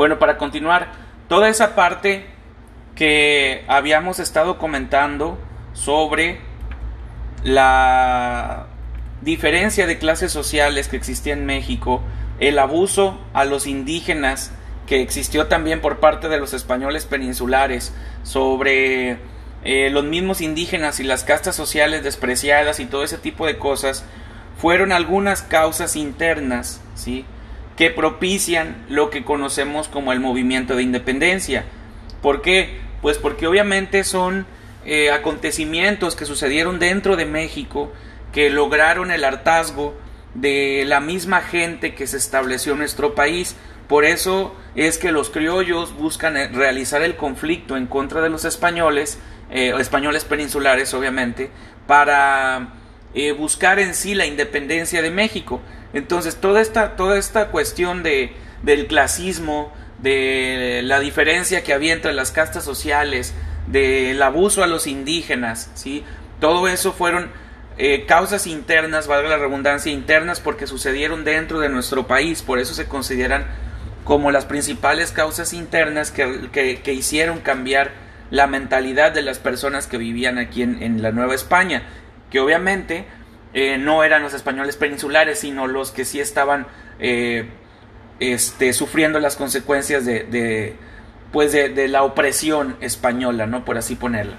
Bueno, para continuar, toda esa parte que habíamos estado comentando sobre la diferencia de clases sociales que existía en México, el abuso a los indígenas que existió también por parte de los españoles peninsulares sobre eh, los mismos indígenas y las castas sociales despreciadas y todo ese tipo de cosas, fueron algunas causas internas, ¿sí? Que propician lo que conocemos como el movimiento de independencia. ¿Por qué? Pues porque obviamente son eh, acontecimientos que sucedieron dentro de México que lograron el hartazgo de la misma gente que se estableció en nuestro país. Por eso es que los criollos buscan eh, realizar el conflicto en contra de los españoles, eh, españoles peninsulares obviamente, para eh, buscar en sí la independencia de México. Entonces toda esta, toda esta cuestión de, del clasismo, de la diferencia que había entre las castas sociales, del abuso a los indígenas, ¿sí? todo eso fueron eh, causas internas, valga la redundancia, internas porque sucedieron dentro de nuestro país, por eso se consideran como las principales causas internas que, hicieron cambiar la mentalidad de las personas que vivían aquí en, la Nueva España, que obviamente eh, no eran los españoles peninsulares, sino los que sí estaban eh, este, sufriendo las consecuencias de, pues de, la opresión española, ¿no? Por así ponerla.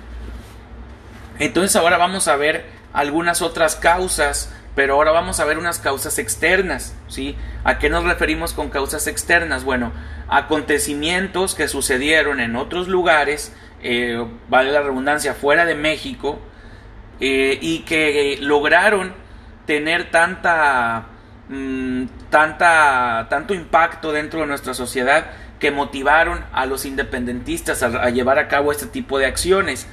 Entonces ahora vamos a ver algunas otras causas, pero ahora vamos a ver unas causas externas, ¿sí? ¿A qué nos referimos con causas externas? Bueno, acontecimientos que sucedieron en otros lugares, eh, vale la redundancia, fuera de México, eh, y que lograron tener tanta, mm, tanta, tanto impacto dentro de nuestra sociedad que motivaron a los independentistas a llevar a cabo este tipo de acciones.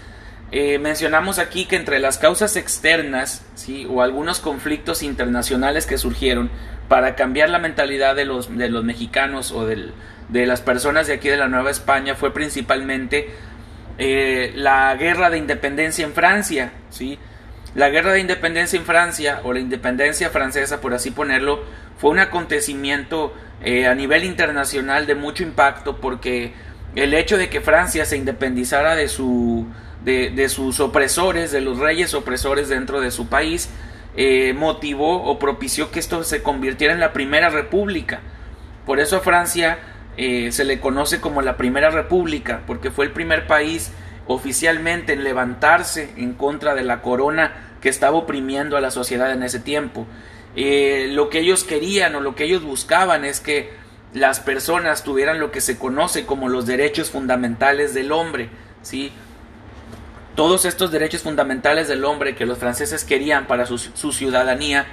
Eh, mencionamos aquí que entre las causas externas ¿sí? o algunos conflictos internacionales que surgieron para cambiar la mentalidad de los, de los mexicanos o de las personas de aquí de la Nueva España fue principalmente eh, la guerra de independencia en Francia. ¿sí? La guerra de independencia en Francia o la independencia francesa, por así ponerlo, fue un acontecimiento eh, a nivel internacional de mucho impacto porque el hecho de que Francia se independizara de su de, sus opresores, de los reyes opresores dentro de su país, eh, motivó o propició que esto se convirtiera en la primera república. Por eso Francia eh, se le conoce como la primera república, porque fue el primer país oficialmente en levantarse en contra de la corona que estaba oprimiendo a la sociedad en ese tiempo. Eh, lo que ellos querían o lo que ellos buscaban es que las personas tuvieran lo que se conoce como los derechos fundamentales del hombre, ¿sí? todos estos derechos fundamentales del hombre que los franceses querían para su, ciudadanía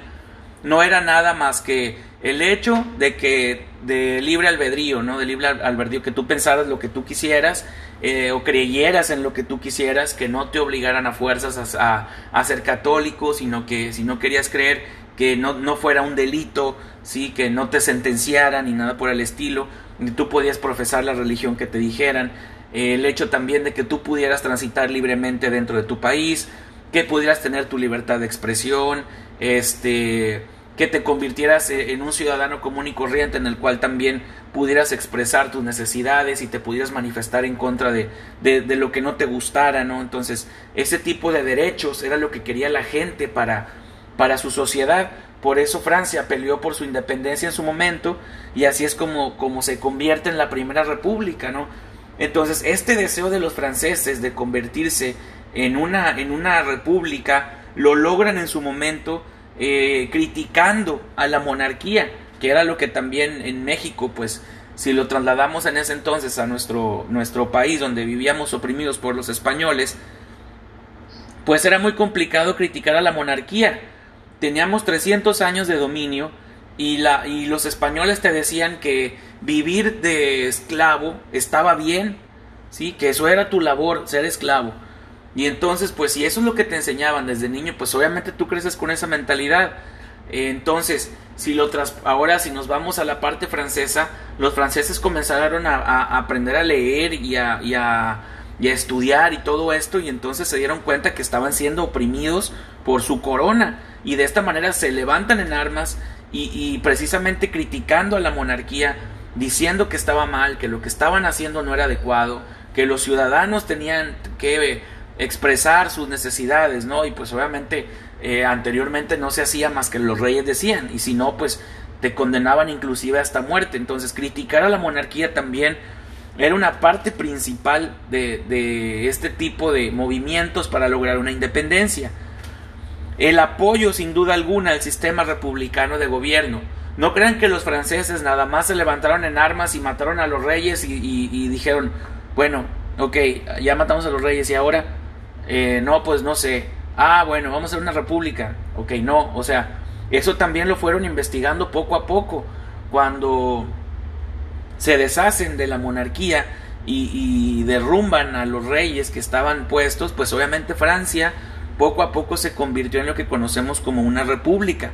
no era nada más que el hecho de que de libre albedrío, ¿no? De libre albedrío, que tú pensaras lo que tú quisieras eh, o creyeras en lo que tú quisieras, que no te obligaran a fuerzas a, ser católico, sino que si no querías creer que no, no fuera un delito, sí, que no te sentenciaran ni nada por el estilo, ni tú podías profesar la religión que te dijeran el hecho también de que tú pudieras transitar libremente dentro de tu país, que pudieras tener tu libertad de expresión, este, que te convirtieras e, en un ciudadano común y corriente en el cual también pudieras expresar tus necesidades y te pudieras manifestar en contra de, de, lo que no te gustara, ¿no? Entonces, ese tipo de derechos era lo que quería la gente para, para su sociedad. Por eso Francia peleó por su independencia en su momento y así es como, como se convierte en la primera república, ¿no? Entonces, este deseo de los franceses de convertirse en una, en una república lo logran en su momento eh, criticando a la monarquía, que era lo que también en México, pues, si lo trasladamos en ese entonces a nuestro, nuestro país, donde vivíamos oprimidos por los españoles, pues era muy complicado criticar a la monarquía. Teníamos 300 años de dominio y, la, y los españoles te decían que vivir de esclavo estaba bien, ¿sí? Que eso era tu labor, ser esclavo. Y entonces, pues si eso es lo que te enseñaban desde niño, pues obviamente tú creces con esa mentalidad. Entonces, si lo tras ahora si nos vamos a la parte francesa, los franceses comenzaron a, aprender a leer y a, y a, estudiar y todo esto, y entonces se dieron cuenta que estaban siendo oprimidos por su corona. Y de esta manera se levantan en armas y, precisamente criticando a la monarquía diciendo que estaba mal, que lo que estaban haciendo no era adecuado, que los ciudadanos tenían que expresar sus necesidades, ¿no? Y pues obviamente eh, anteriormente no se hacía más que los reyes decían, y si no, pues te condenaban inclusive hasta muerte. Entonces criticar a la monarquía también era una parte principal de, de este tipo de movimientos para lograr una independencia. El apoyo, sin duda alguna, al sistema republicano de gobierno. No crean que los franceses nada más se levantaron en armas y mataron a los reyes y, dijeron, bueno, ok, ya matamos a los reyes y ahora, eh, no, pues no sé. Ah, bueno, vamos a ser una república. Ok, no, o sea, eso también lo fueron investigando poco a poco. Cuando se deshacen de la monarquía y, derrumban a los reyes que estaban puestos, pues obviamente Francia poco a poco se convirtió en lo que conocemos como una república.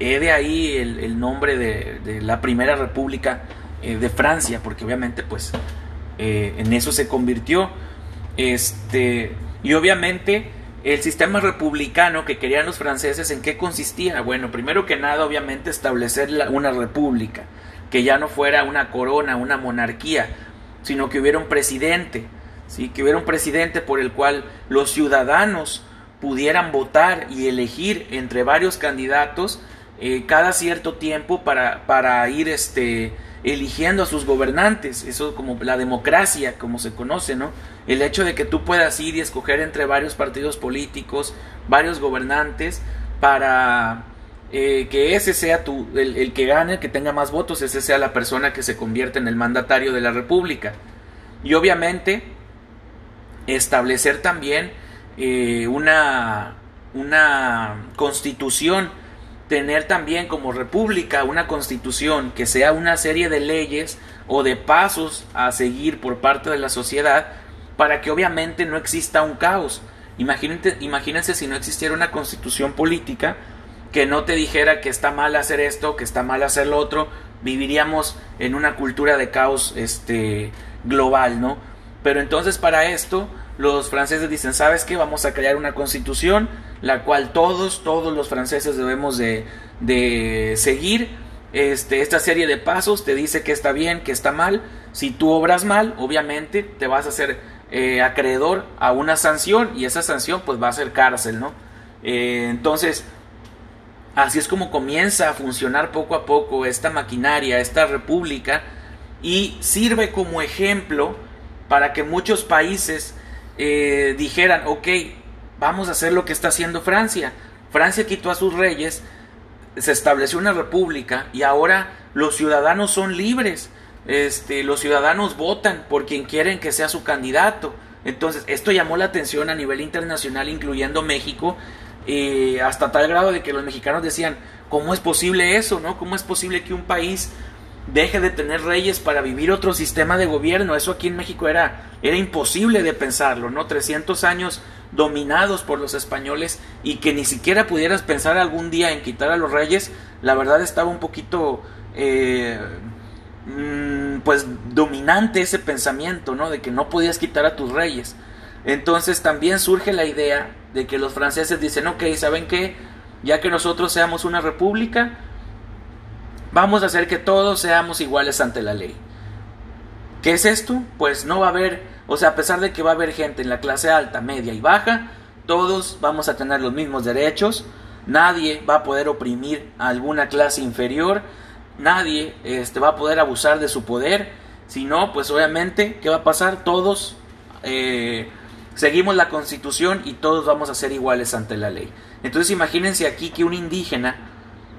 He de ahí el, nombre de, la primera república eh, de Francia, porque obviamente pues eh, en eso se convirtió. Este, y obviamente el sistema republicano que querían los franceses, ¿en qué consistía? Bueno, primero que nada, obviamente, establecer una república, que ya no fuera una corona, una monarquía, sino que hubiera un presidente, ¿sí? que hubiera un presidente por el cual los ciudadanos pudieran votar y elegir entre varios candidatos eh, cada cierto tiempo para, para ir este, eligiendo a sus gobernantes, eso como la democracia, como se conoce, ¿no? El hecho de que tú puedas ir y escoger entre varios partidos políticos, varios gobernantes, para eh, que ese sea tu, el, que gane, el que tenga más votos, ese sea la persona que se convierte en el mandatario de la República. Y obviamente establecer también eh, una, una constitución tener también como república una constitución que sea una serie de leyes o de pasos a seguir por parte de la sociedad para que obviamente no exista un caos. Imagínense, imagínense si no existiera una constitución política que no te dijera que está mal hacer esto, que está mal hacer lo otro, viviríamos en una cultura de caos este global, ¿no? Pero entonces para esto los franceses dicen, ¿sabes qué? Vamos a crear una constitución, la cual todos, todos los franceses debemos de, de seguir. Este, esta serie de pasos te dice que está bien, que está mal. Si tú obras mal, obviamente te vas a hacer eh, acreedor a una sanción y esa sanción pues va a ser cárcel, ¿no? Eh, entonces, así es como comienza a funcionar poco a poco esta maquinaria, esta república y sirve como ejemplo para que muchos países eh, dijeran, ok, vamos a hacer lo que está haciendo Francia. Francia quitó a sus reyes, se estableció una república y ahora los ciudadanos son libres. Este, los ciudadanos votan por quien quieren que sea su candidato. Entonces, esto llamó la atención a nivel internacional, incluyendo México, eh, hasta tal grado de que los mexicanos decían, ¿cómo es posible eso? ¿No? ¿Cómo es posible que un país deje de tener reyes para vivir otro sistema de gobierno. Eso aquí en México era, era imposible de pensarlo, ¿no? 300 años dominados por los españoles y que ni siquiera pudieras pensar algún día en quitar a los reyes, la verdad estaba un poquito, eh, mm, pues, dominante ese pensamiento, ¿no? De que no podías quitar a tus reyes. Entonces también surge la idea de que los franceses dicen, ok, ¿saben qué? Ya que nosotros seamos una república, Vamos a hacer que todos seamos iguales ante la ley. ¿Qué es esto? Pues no va a haber, o sea, a pesar de que va a haber gente en la clase alta, media y baja, todos vamos a tener los mismos derechos, nadie va a poder oprimir a alguna clase inferior, nadie este, va a poder abusar de su poder, si no, pues obviamente, ¿qué va a pasar? Todos eh, seguimos la constitución y todos vamos a ser iguales ante la ley. Entonces imagínense aquí que un indígena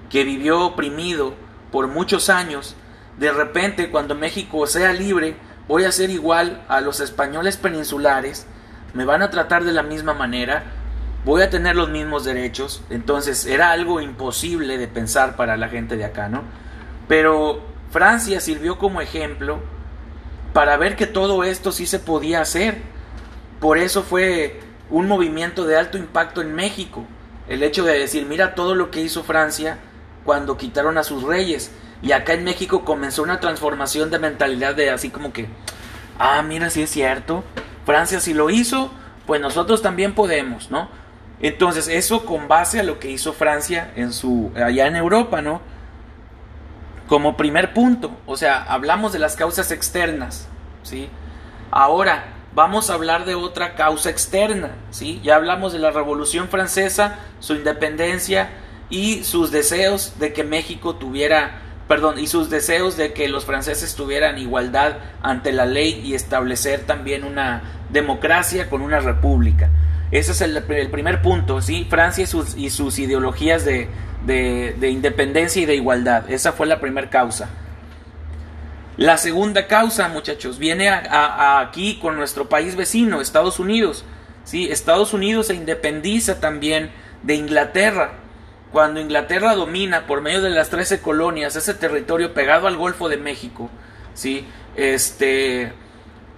que vivió oprimido, por muchos años, de repente cuando México sea libre, voy a ser igual a los españoles peninsulares, me van a tratar de la misma manera, voy a tener los mismos derechos, entonces era algo imposible de pensar para la gente de acá, ¿no? Pero Francia sirvió como ejemplo para ver que todo esto sí se podía hacer. Por eso fue un movimiento de alto impacto en México. El hecho de decir, mira todo lo que hizo Francia, cuando quitaron a sus reyes. Y acá en México comenzó una transformación de mentalidad de así como que, ah, mira, si es cierto, Francia si lo hizo, pues nosotros también podemos, ¿no? Entonces, eso con base a lo que hizo Francia en su allá en Europa, ¿no? como primer punto, o sea, hablamos de las causas externas, ¿sí? Ahora vamos a hablar de otra causa externa, ¿sí? Ya hablamos de la Revolución Francesa, su independencia y sus deseos de que México tuviera, perdón, y sus deseos de que los franceses tuvieran igualdad ante la ley y establecer también una democracia con una república. Ese es el, primer punto, ¿sí? Francia y sus, y sus ideologías de, de, independencia y de igualdad. Esa fue la primera causa. La segunda causa, muchachos, viene aquí con nuestro país vecino, Estados Unidos. ¿sí? Estados Unidos se independiza también de Inglaterra. Cuando Inglaterra domina por medio de las 13 colonias ese territorio pegado al Golfo de México, ¿sí? este,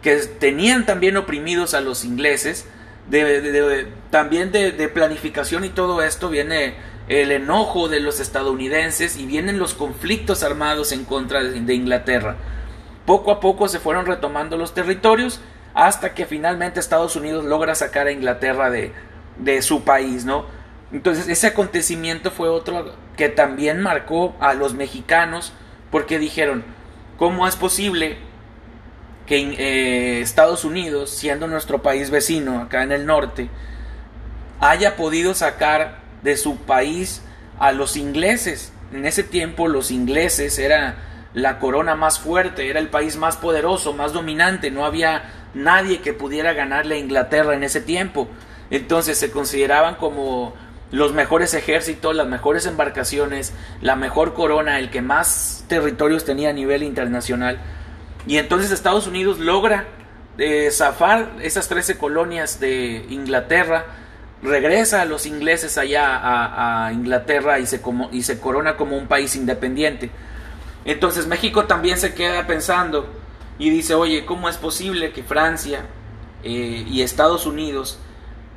que tenían también oprimidos a los ingleses, también de planificación y todo esto viene el enojo de los estadounidenses y vienen los conflictos armados en contra de Inglaterra. Poco a poco se fueron retomando los territorios hasta que finalmente Estados Unidos logra sacar a Inglaterra de, de su país, ¿no? Entonces ese acontecimiento fue otro que también marcó a los mexicanos porque dijeron, ¿cómo es posible que eh, Estados Unidos, siendo nuestro país vecino acá en el norte, haya podido sacar de su país a los ingleses. En ese tiempo los ingleses era la corona más fuerte, era el país más poderoso, más dominante, no había nadie que pudiera ganarle a Inglaterra en ese tiempo. Entonces se consideraban como los mejores ejércitos, las mejores embarcaciones, la mejor corona, el que más territorios tenía a nivel internacional. Y entonces Estados Unidos logra eh, zafar esas 13 colonias de Inglaterra, regresa a los ingleses allá a, Inglaterra y se, como, y se corona como un país independiente. Entonces México también se queda pensando y dice, oye, ¿cómo es posible que Francia eh, y Estados Unidos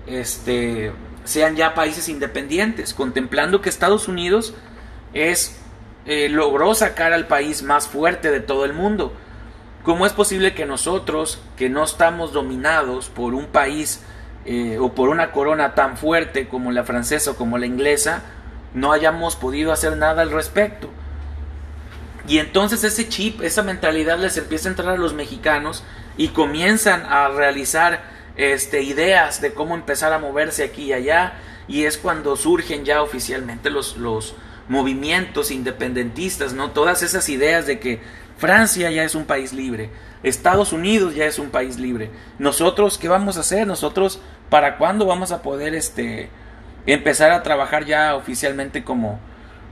este, sean ya países independientes? Contemplando que Estados Unidos es, eh, logró sacar al país más fuerte de todo el mundo. ¿Cómo es posible que nosotros, que no estamos dominados por un país eh, o por una corona tan fuerte como la francesa o como la inglesa, no hayamos podido hacer nada al respecto. Y entonces ese chip, esa mentalidad les empieza a entrar a los mexicanos y comienzan a realizar este, ideas de cómo empezar a moverse aquí y allá. Y es cuando surgen ya oficialmente los, los movimientos independentistas, ¿no? Todas esas ideas de que Francia ya es un país libre, Estados Unidos ya es un país libre. Nosotros, ¿qué vamos a hacer? Nosotros, ¿para cuándo vamos a poder este, empezar a trabajar ya oficialmente como,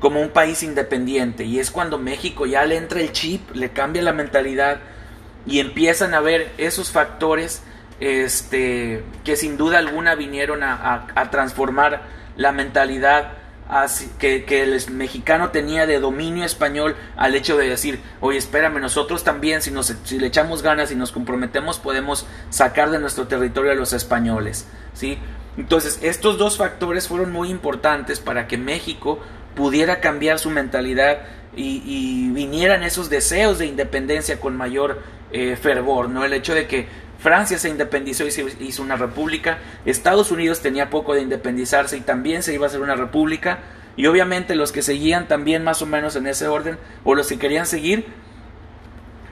como un país independiente? Y es cuando México ya le entra el chip, le cambia la mentalidad y empiezan a ver esos factores este, que sin duda alguna vinieron a, transformar la mentalidad que, que, el mexicano tenía de dominio español al hecho de decir, oye, espérame, nosotros también, si, nos, si le echamos ganas y nos comprometemos, podemos sacar de nuestro territorio a los españoles, ¿sí? Entonces, estos dos factores fueron muy importantes para que México pudiera cambiar su mentalidad y, vinieran esos deseos de independencia con mayor eh, fervor, ¿no? El hecho de que Francia se independizó y se hizo una república. Estados Unidos tenía poco de independizarse y también se iba a hacer una república. Y obviamente los que seguían también más o menos en ese orden, o los que querían seguir,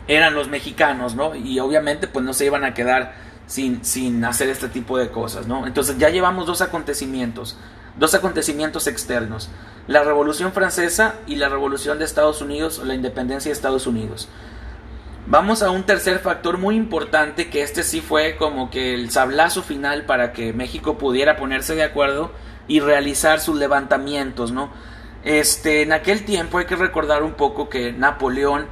eran los mexicanos, ¿no? Y obviamente pues no se iban a quedar sin, sin hacer este tipo de cosas, ¿no? Entonces ya llevamos dos acontecimientos, dos acontecimientos externos. La Revolución Francesa y la Revolución de Estados Unidos, o la independencia de Estados Unidos. Vamos a un tercer factor muy importante que este sí fue como que el sablazo final para que México pudiera ponerse de acuerdo y realizar sus levantamientos, ¿no? Este, en aquel tiempo hay que recordar un poco que Napoleón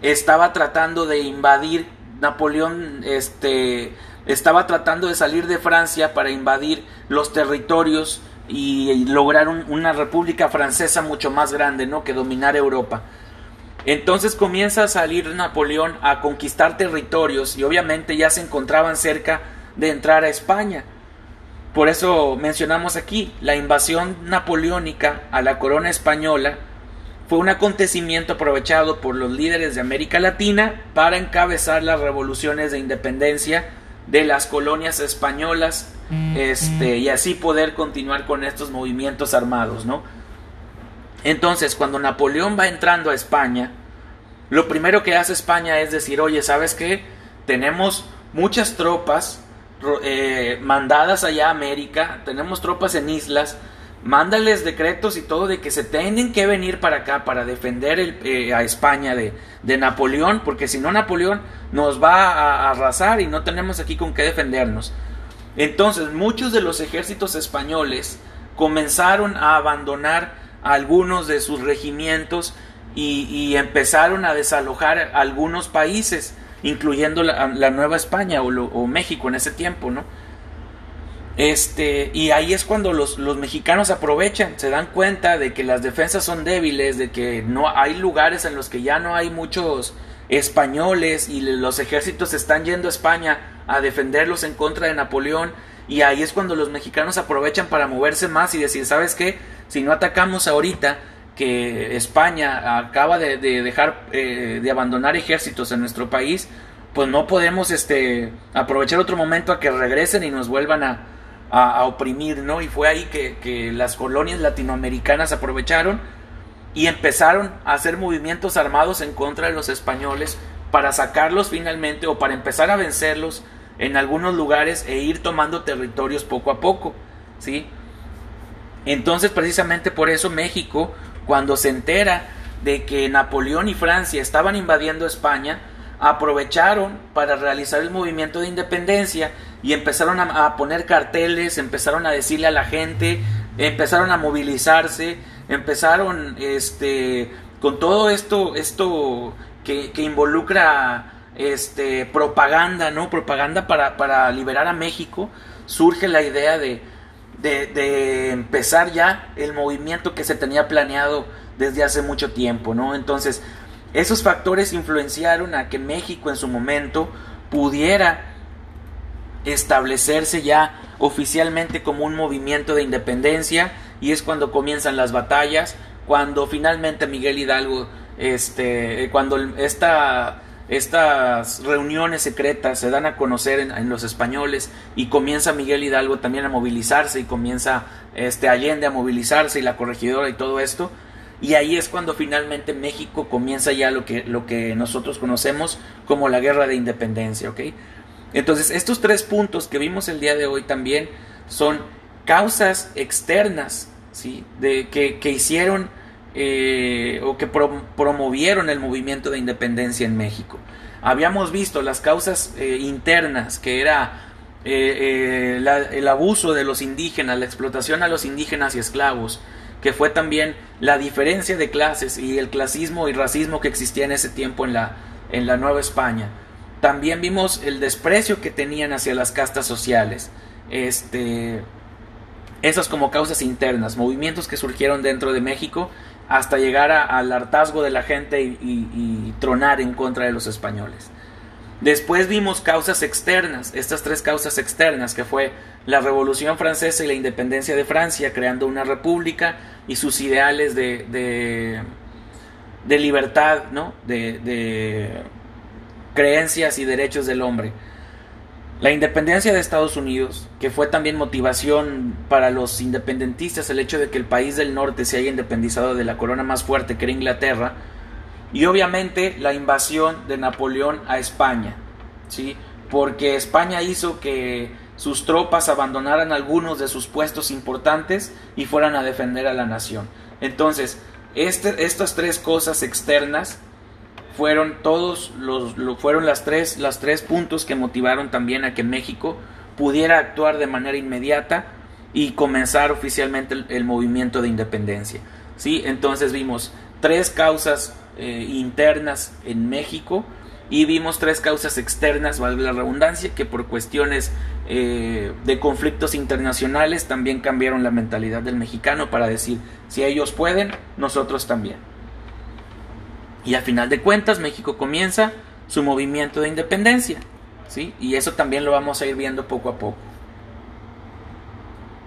estaba tratando de invadir, Napoleón este, estaba tratando de salir de Francia para invadir los territorios y, lograr una república francesa mucho más grande, ¿no? Que dominar Europa. Entonces comienza a salir Napoleón a conquistar territorios y obviamente ya se encontraban cerca de entrar a España. Por eso mencionamos aquí, la invasión napoleónica a la corona española fue un acontecimiento aprovechado por los líderes de América Latina para encabezar las revoluciones de independencia de las colonias españolas este, y así poder continuar con estos movimientos armados, ¿no? Entonces, cuando Napoleón va entrando a España, lo primero que hace España es decir, oye, ¿sabes qué? Tenemos muchas tropas eh, mandadas allá a América, tenemos tropas en islas, mándales decretos y todo de que se tienen que venir para acá para defender eh, a España de, de, Napoleón, porque si no Napoleón nos va a arrasar y no tenemos aquí con qué defendernos. Entonces muchos de los ejércitos españoles comenzaron a abandonar algunos de sus regimientos y, empezaron a desalojar algunos países, incluyendo la, Nueva España o, México en ese tiempo, ¿no? Este, y ahí es cuando los, los, mexicanos aprovechan, se dan cuenta de que las defensas son débiles, de que no hay lugares en los que ya no hay muchos españoles y los ejércitos están yendo a España a defenderlos en contra de Napoleón. Y ahí es cuando los mexicanos aprovechan para moverse más y decir, ¿sabes qué? Si no atacamos ahorita, que España acaba de, dejar eh, de abandonar ejércitos en nuestro país, pues no podemos este, aprovechar otro momento a que regresen y nos vuelvan a, a, oprimir, ¿no? Y fue ahí que, las colonias latinoamericanas aprovecharon y empezaron a hacer movimientos armados en contra de los españoles para sacarlos finalmente o para empezar a vencerlos en algunos lugares e ir tomando territorios poco a poco, ¿sí? Entonces, precisamente por eso México, cuando se entera de que Napoleón y Francia estaban invadiendo España, aprovecharon para realizar el movimiento de independencia y empezaron a, poner carteles, empezaron a decirle a la gente, empezaron a movilizarse, empezaron este con todo esto esto que, involucra este propaganda, ¿no? Propaganda para, para liberar a México, surge la idea de, de, empezar ya el movimiento que se tenía planeado desde hace mucho tiempo, ¿no? Entonces, esos factores influenciaron a que México en su momento pudiera establecerse ya oficialmente como un movimiento de independencia y es cuando comienzan las batallas, cuando finalmente Miguel Hidalgo, este, cuando esta, estas reuniones secretas se dan a conocer en, los españoles y comienza Miguel Hidalgo también a movilizarse y comienza este Allende a movilizarse y la corregidora y todo esto, y ahí es cuando finalmente México comienza ya lo que, lo que nosotros conocemos como la guerra de independencia, ¿ok? Entonces, estos tres puntos que vimos el día de hoy también son causas externas, ¿sí? De, que, que hicieron eh, o que promovieron el movimiento de independencia en México. Habíamos visto las causas eh, internas, que era eh, el abuso de los indígenas, la explotación a los indígenas y esclavos, que fue también la diferencia de clases y el clasismo y racismo que existía en ese tiempo en la, en la Nueva España. También vimos el desprecio que tenían hacia las castas sociales. Este, esas como causas internas, movimientos que surgieron dentro de México hasta llegar al hartazgo de la gente y tronar en contra de los españoles. Después vimos causas externas, estas tres causas externas, que fue la Revolución Francesa y la independencia de Francia, creando una república y sus ideales de, de, libertad, ¿no? de, de creencias y derechos del hombre. La independencia de Estados Unidos, que fue también motivación para los independentistas, el hecho de que el país del norte se haya independizado de la corona más fuerte que era Inglaterra, y obviamente la invasión de Napoleón a España, ¿sí? porque España hizo que sus tropas abandonaran algunos de sus puestos importantes y fueran a defender a la nación. Entonces, este, estas tres cosas externas fueron todos los, fueron las tres, las tres puntos que motivaron también a que México pudiera actuar de manera inmediata y comenzar oficialmente el, el movimiento de independencia. ¿sí? Entonces vimos tres causas eh, internas en México y vimos tres causas externas, valga la redundancia, que por cuestiones eh, de conflictos internacionales también cambiaron la mentalidad del mexicano para decir, si ellos pueden, nosotros también. Y a final de cuentas, México comienza su movimiento de independencia, ¿sí? Y eso también lo vamos a ir viendo poco a poco.